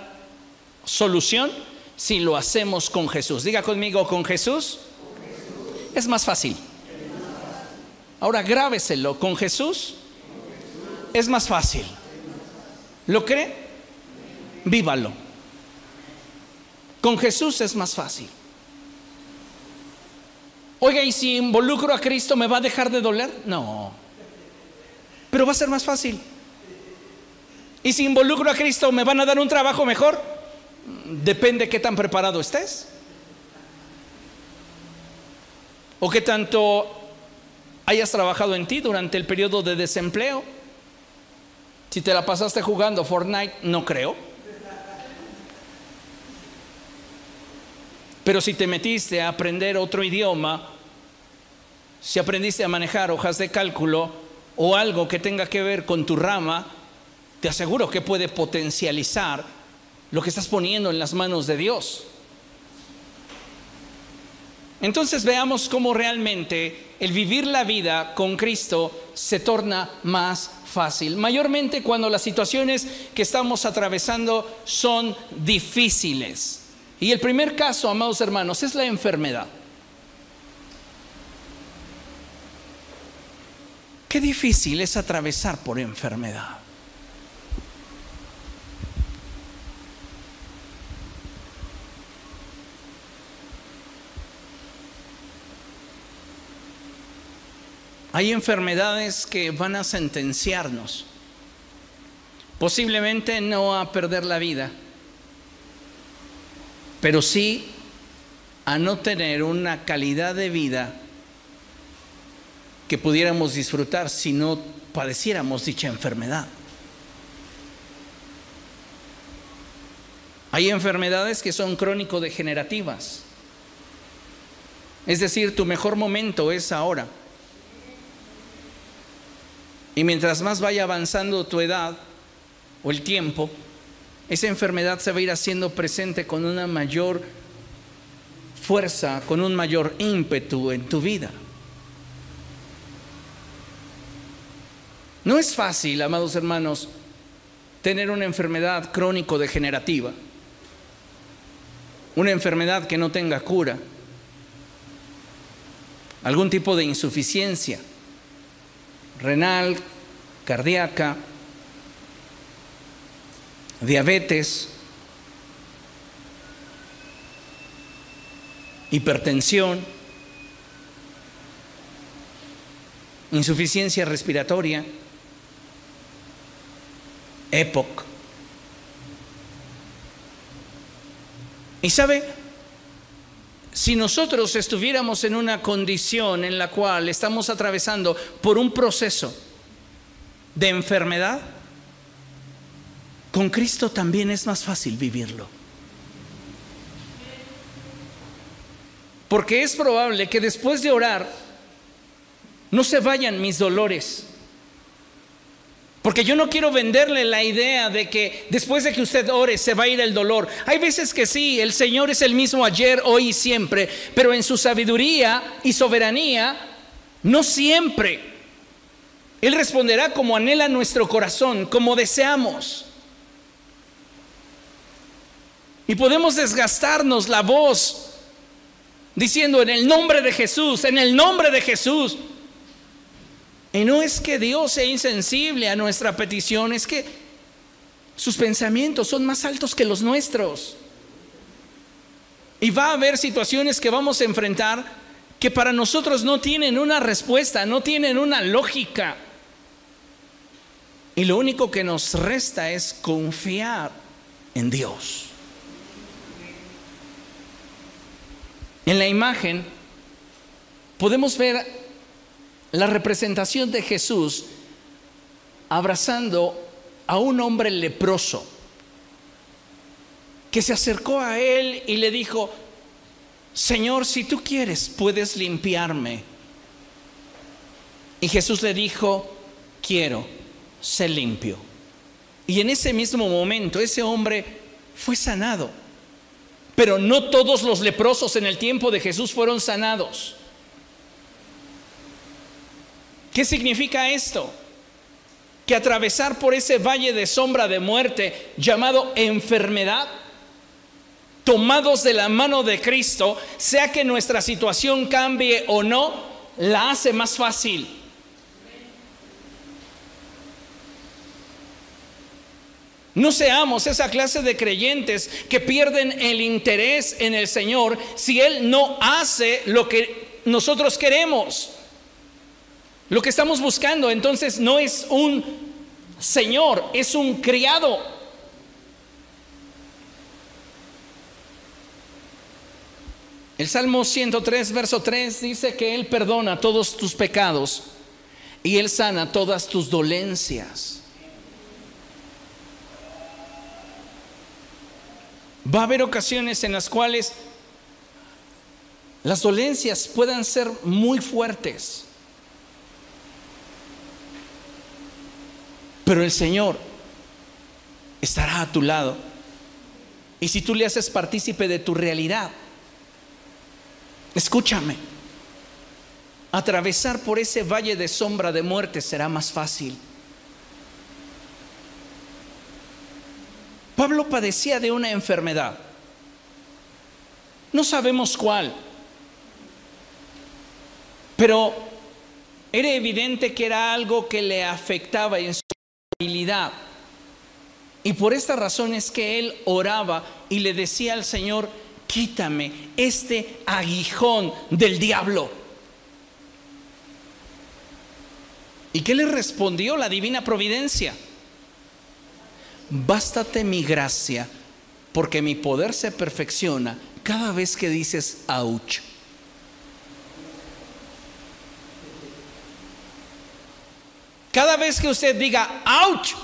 solución si lo hacemos con Jesús. Diga conmigo, con Jesús es más fácil. Ahora grábeselo, con Jesús es más fácil. ¿Lo cree? Vívalo. Con Jesús es más fácil. Oiga, ¿y si involucro a Cristo me va a dejar de doler? No. Pero va a ser más fácil. ¿Y si involucro a Cristo me van a dar un trabajo mejor? Depende qué tan preparado estés. O qué tanto hayas trabajado en ti durante el periodo de desempleo. Si te la pasaste jugando Fortnite, no creo. Pero si te metiste a aprender otro idioma, si aprendiste a manejar hojas de cálculo o algo que tenga que ver con tu rama, te aseguro que puede potencializar lo que estás poniendo en las manos de Dios. Entonces veamos cómo realmente el vivir la vida con Cristo se torna más fácil, mayormente cuando las situaciones que estamos atravesando son difíciles. Y el primer caso, amados hermanos, es la enfermedad. Qué difícil es atravesar por enfermedad. Hay enfermedades que van a sentenciarnos, posiblemente no a perder la vida, pero sí a no tener una calidad de vida que pudiéramos disfrutar si no padeciéramos dicha enfermedad. Hay enfermedades que son crónico-degenerativas. Es decir, tu mejor momento es ahora. Y mientras más vaya avanzando tu edad o el tiempo, esa enfermedad se va a ir haciendo presente con una mayor fuerza, con un mayor ímpetu en tu vida. No es fácil, amados hermanos, tener una enfermedad crónico-degenerativa, una enfermedad que no tenga cura, algún tipo de insuficiencia renal, cardíaca, diabetes, hipertensión, insuficiencia respiratoria, EPOC. Y sabe, si nosotros estuviéramos en una condición en la cual estamos atravesando por un proceso de enfermedad, con Cristo también es más fácil vivirlo. Porque es probable que después de orar no se vayan mis dolores. Porque yo no quiero venderle la idea de que después de que usted ore se va a ir el dolor. Hay veces que sí, el Señor es el mismo ayer, hoy y siempre, pero en su sabiduría y soberanía, no siempre. Él responderá como anhela nuestro corazón, como deseamos. Y podemos desgastarnos la voz diciendo en el nombre de Jesús, en el nombre de Jesús. Y no es que Dios sea insensible a nuestra petición, es que sus pensamientos son más altos que los nuestros. Y va a haber situaciones que vamos a enfrentar que para nosotros no tienen una respuesta, no tienen una lógica. Y lo único que nos resta es confiar en Dios. En la imagen podemos ver la representación de Jesús abrazando a un hombre leproso que se acercó a él y le dijo, Señor, si tú quieres, puedes limpiarme. Y Jesús le dijo, quiero, sé limpio. Y en ese mismo momento ese hombre fue sanado. Pero no todos los leprosos en el tiempo de Jesús fueron sanados. ¿Qué significa esto? Que atravesar por ese valle de sombra de muerte llamado enfermedad, tomados de la mano de Cristo, sea que nuestra situación cambie o no, la hace más fácil. No seamos esa clase de creyentes que pierden el interés en el Señor si Él no hace lo que nosotros queremos. Lo que estamos buscando entonces no es un señor, es un criado. El Salmo 103, verso 3 dice que Él perdona todos tus pecados y Él sana todas tus dolencias. Va a haber ocasiones en las cuales las dolencias puedan ser muy fuertes. Pero el Señor estará a tu lado. Y si tú le haces partícipe de tu realidad, escúchame, atravesar por ese valle de sombra de muerte será más fácil. Pablo padecía de una enfermedad. No sabemos cuál, pero era evidente que era algo que le afectaba en su y por esta razón es que él oraba y le decía al Señor, quítame este aguijón del diablo. ¿Y qué le respondió la divina providencia? Bástate mi gracia, porque mi poder se perfecciona cada vez que dices, ouch. Cada vez que usted diga, ouch,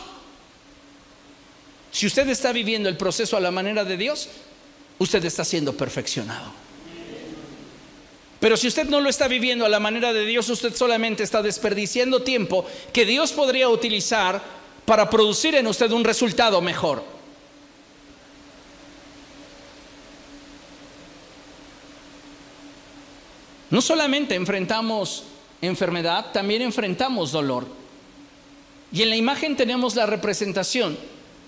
si usted está viviendo el proceso a la manera de Dios, usted está siendo perfeccionado. Pero si usted no lo está viviendo a la manera de Dios, usted solamente está desperdiciando tiempo que Dios podría utilizar para producir en usted un resultado mejor. No solamente enfrentamos enfermedad, también enfrentamos dolor. Y en la imagen tenemos la representación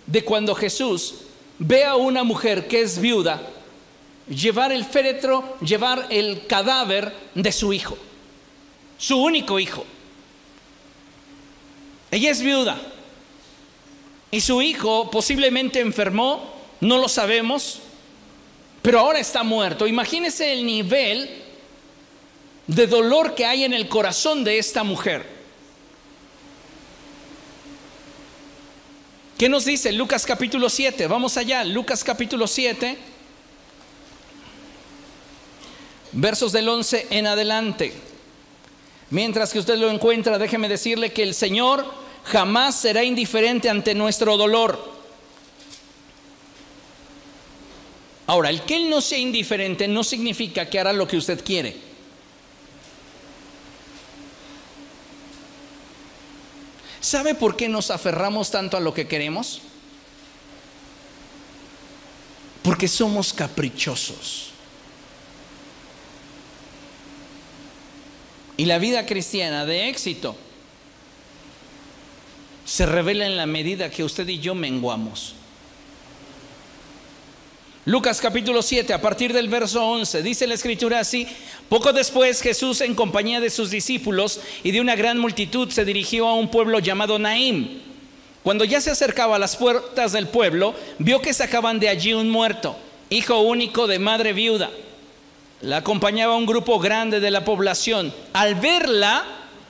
de cuando Jesús ve a una mujer que es viuda llevar el féretro, llevar el cadáver de su hijo, su único hijo. Ella es viuda y su hijo posiblemente enfermó, no lo sabemos, pero ahora está muerto. Imagínese el nivel de dolor que hay en el corazón de esta mujer. ¿Qué nos dice Lucas capítulo 7? Vamos allá, Lucas capítulo 7, versos del 11 en adelante. Mientras que usted lo encuentra, déjeme decirle que el Señor jamás será indiferente ante nuestro dolor. Ahora, el que Él no sea indiferente no significa que hará lo que usted quiere. ¿Sabe por qué nos aferramos tanto a lo que queremos? Porque somos caprichosos. Y la vida cristiana de éxito se revela en la medida que usted y yo menguamos. Lucas capítulo 7, a partir del verso 11, dice la escritura así, poco después Jesús en compañía de sus discípulos y de una gran multitud se dirigió a un pueblo llamado Naim. Cuando ya se acercaba a las puertas del pueblo, vio que sacaban de allí un muerto, hijo único de madre viuda. La acompañaba un grupo grande de la población. Al verla,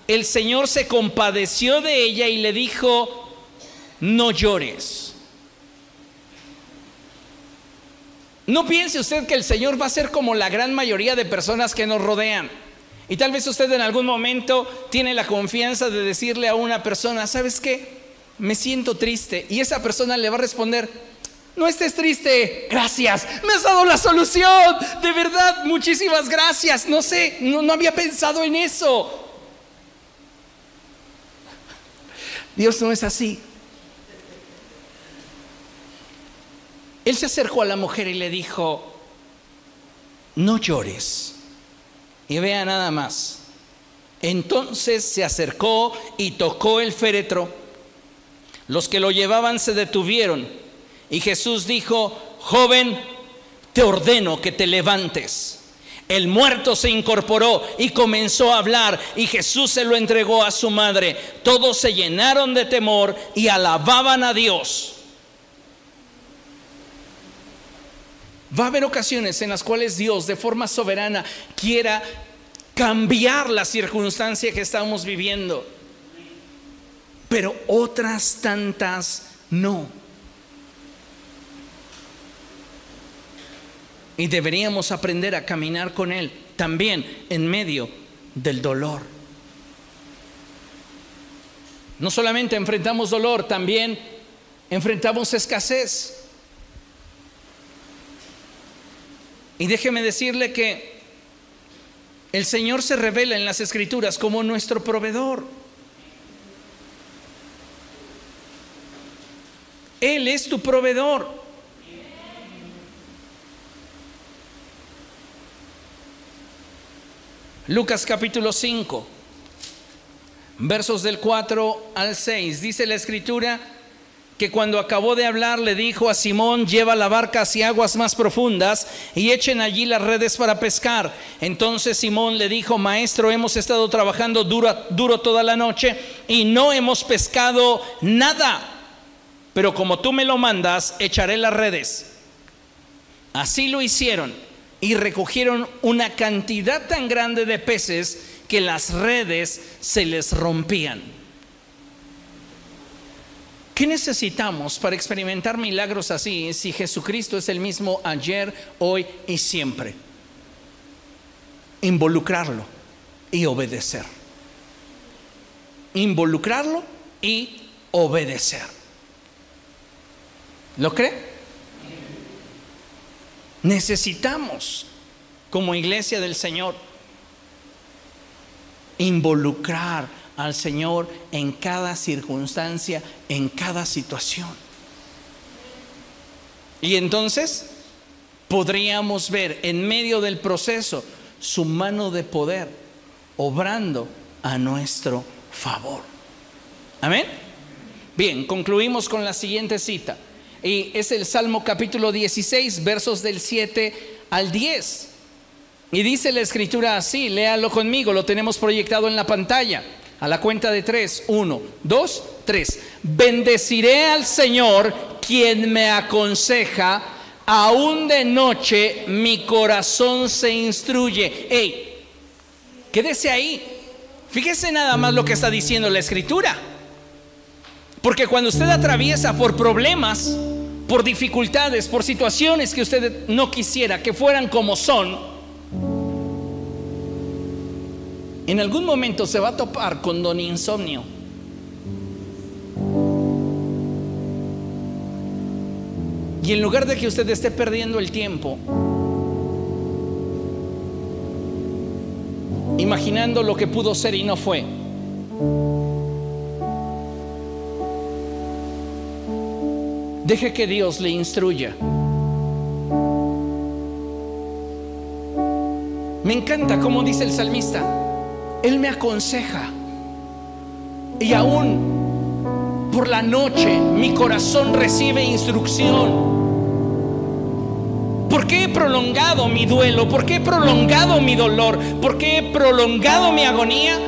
el Señor se compadeció de ella y le dijo, no llores. No piense usted que el Señor va a ser como la gran mayoría de personas que nos rodean. Y tal vez usted en algún momento tiene la confianza de decirle a una persona, ¿sabes qué? Me siento triste. Y esa persona le va a responder, no estés triste, gracias, me has dado la solución. De verdad, muchísimas gracias. No sé, no, no había pensado en eso. Dios no es así. Él se acercó a la mujer y le dijo, no llores. Y vea nada más. Entonces se acercó y tocó el féretro. Los que lo llevaban se detuvieron. Y Jesús dijo, joven, te ordeno que te levantes. El muerto se incorporó y comenzó a hablar y Jesús se lo entregó a su madre. Todos se llenaron de temor y alababan a Dios. Va a haber ocasiones en las cuales Dios de forma soberana quiera cambiar la circunstancia que estamos viviendo, pero otras tantas no. Y deberíamos aprender a caminar con Él también en medio del dolor. No solamente enfrentamos dolor, también enfrentamos escasez. Y déjeme decirle que el Señor se revela en las escrituras como nuestro proveedor. Él es tu proveedor. Lucas capítulo 5, versos del 4 al 6, dice la escritura, que cuando acabó de hablar le dijo a Simón, lleva la barca hacia aguas más profundas y echen allí las redes para pescar. Entonces Simón le dijo, maestro, hemos estado trabajando duro, duro toda la noche y no hemos pescado nada, pero como tú me lo mandas, echaré las redes. Así lo hicieron y recogieron una cantidad tan grande de peces que las redes se les rompían. ¿Qué necesitamos para experimentar milagros así si Jesucristo es el mismo ayer, hoy y siempre? Involucrarlo y obedecer. Involucrarlo y obedecer. ¿Lo cree? Necesitamos, como iglesia del Señor, involucrar al Señor en cada circunstancia, en cada situación. Y entonces podríamos ver en medio del proceso su mano de poder obrando a nuestro favor. Amén. Bien, concluimos con la siguiente cita. Y es el Salmo capítulo 16, versos del 7 al 10. Y dice la escritura así, léalo conmigo, lo tenemos proyectado en la pantalla. A la cuenta de tres. Uno, dos, tres. Bendeciré al Señor quien me aconseja. Aún de noche mi corazón se instruye. Hey, quédese ahí. Fíjese nada más lo que está diciendo la escritura. Porque cuando usted atraviesa por problemas, por dificultades, por situaciones que usted no quisiera que fueran como son, en algún momento se va a topar con don insomnio. Y en lugar de que usted esté perdiendo el tiempo, imaginando lo que pudo ser y no fue, deje que Dios le instruya. Me encanta cómo dice el salmista. Él me aconseja y aún por la noche mi corazón recibe instrucción. ¿Por qué he prolongado mi duelo? ¿Por qué he prolongado mi dolor? ¿Por qué he prolongado mi agonía?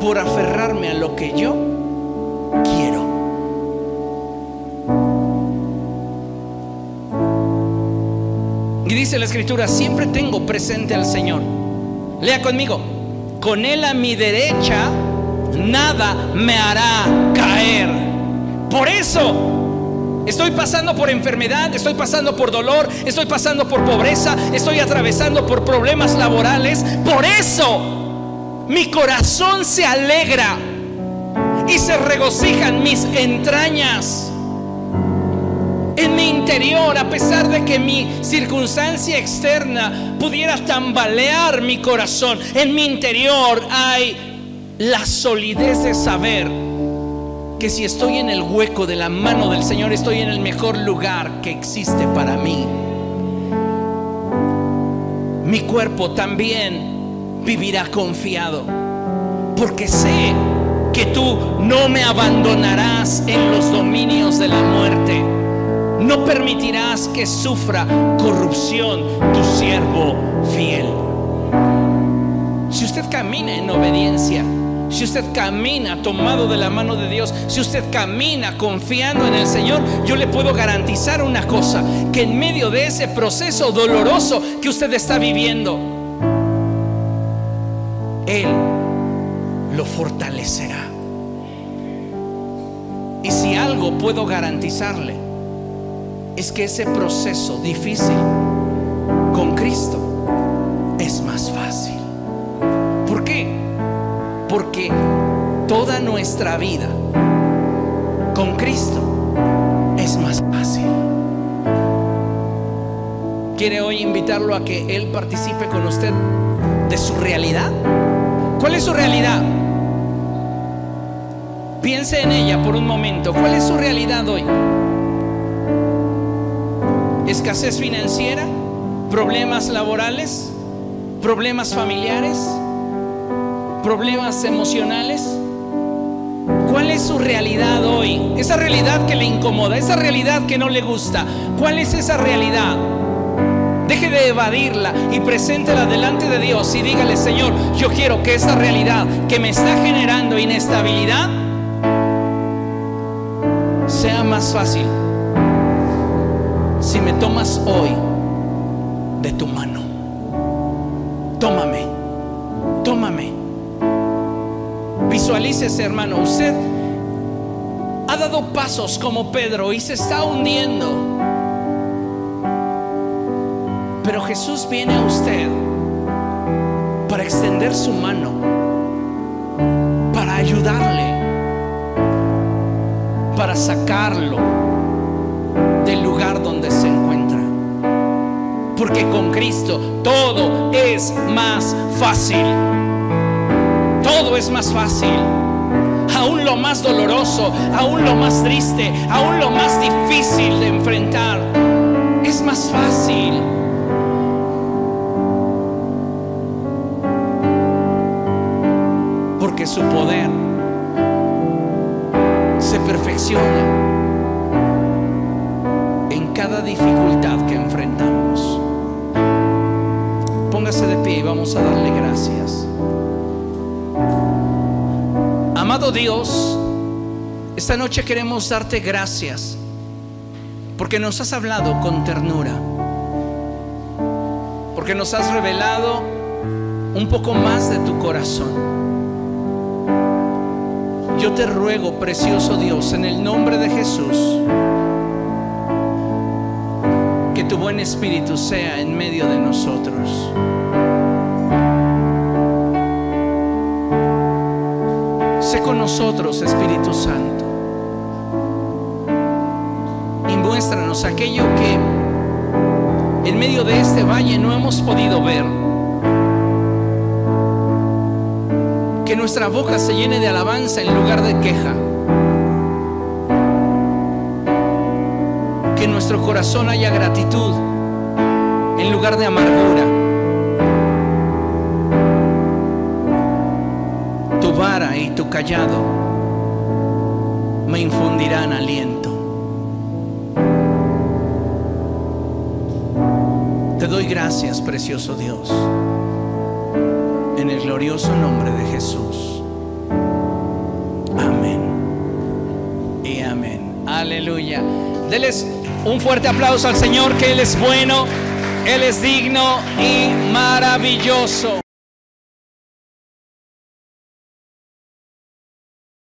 Por aferrarme a lo que yo quiero. Y dice la escritura, siempre tengo presente al Señor. Lea conmigo, con Él a mi derecha, nada me hará caer. Por eso estoy pasando por enfermedad, estoy pasando por dolor, estoy pasando por pobreza, estoy atravesando por problemas laborales. Por eso mi corazón se alegra y se regocijan mis entrañas. Interior, a pesar de que mi circunstancia externa pudiera tambalear mi corazón, en mi interior hay la solidez de saber que si estoy en el hueco de la mano del Señor, estoy en el mejor lugar que existe para mí. Mi cuerpo también vivirá confiado, porque sé que tú no me abandonarás en los dominios de la muerte. No permitirás que sufra corrupción tu siervo fiel. Si usted camina en obediencia, si usted camina tomado de la mano de Dios, si usted camina confiando en el Señor, yo le puedo garantizar una cosa, que en medio de ese proceso doloroso que usted está viviendo, Él lo fortalecerá. Y si algo puedo garantizarle, es que ese proceso difícil con Cristo es más fácil. ¿Por qué? Porque toda nuestra vida con Cristo es más fácil. ¿Quiere hoy invitarlo a que Él participe con usted de su realidad? ¿Cuál es su realidad? Piense en ella por un momento. ¿Cuál es su realidad hoy? ¿Escasez financiera? ¿Problemas laborales? ¿Problemas familiares? ¿Problemas emocionales? ¿Cuál es su realidad hoy? Esa realidad que le incomoda, esa realidad que no le gusta. ¿Cuál es esa realidad? Deje de evadirla y preséntela delante de Dios y dígale, Señor, yo quiero que esa realidad que me está generando inestabilidad sea más fácil si me tomas hoy de tu mano. Tómame, tómame. Visualícese, hermano, usted ha dado pasos como Pedro y se está hundiendo. Pero Jesús viene a usted para extender su mano, para ayudarle, para sacarlo del lugar donde se encuentra. Porque con Cristo todo es más fácil. Todo es más fácil. Aún lo más doloroso, aún lo más triste, aún lo más difícil de enfrentar, es más fácil. Porque su poder se perfecciona cada dificultad que enfrentamos. Póngase de pie y vamos a darle gracias. Amado Dios, esta noche queremos darte gracias porque nos has hablado con ternura, porque nos has revelado un poco más de tu corazón. Yo te ruego, precioso Dios, en el nombre de Jesús, buen espíritu sea en medio de nosotros. Sé con nosotros, Espíritu Santo. muéstranos aquello que en medio de este valle no hemos podido ver. Que nuestra boca se llene de alabanza en lugar de queja. Nuestro corazón haya gratitud en lugar de amargura. Tu vara y tu callado me infundirán aliento. Te doy gracias, precioso Dios, en el glorioso nombre de Jesús. Amén. Y amén. Aleluya. Deles un fuerte aplauso al Señor, que Él es bueno, Él es digno y maravilloso.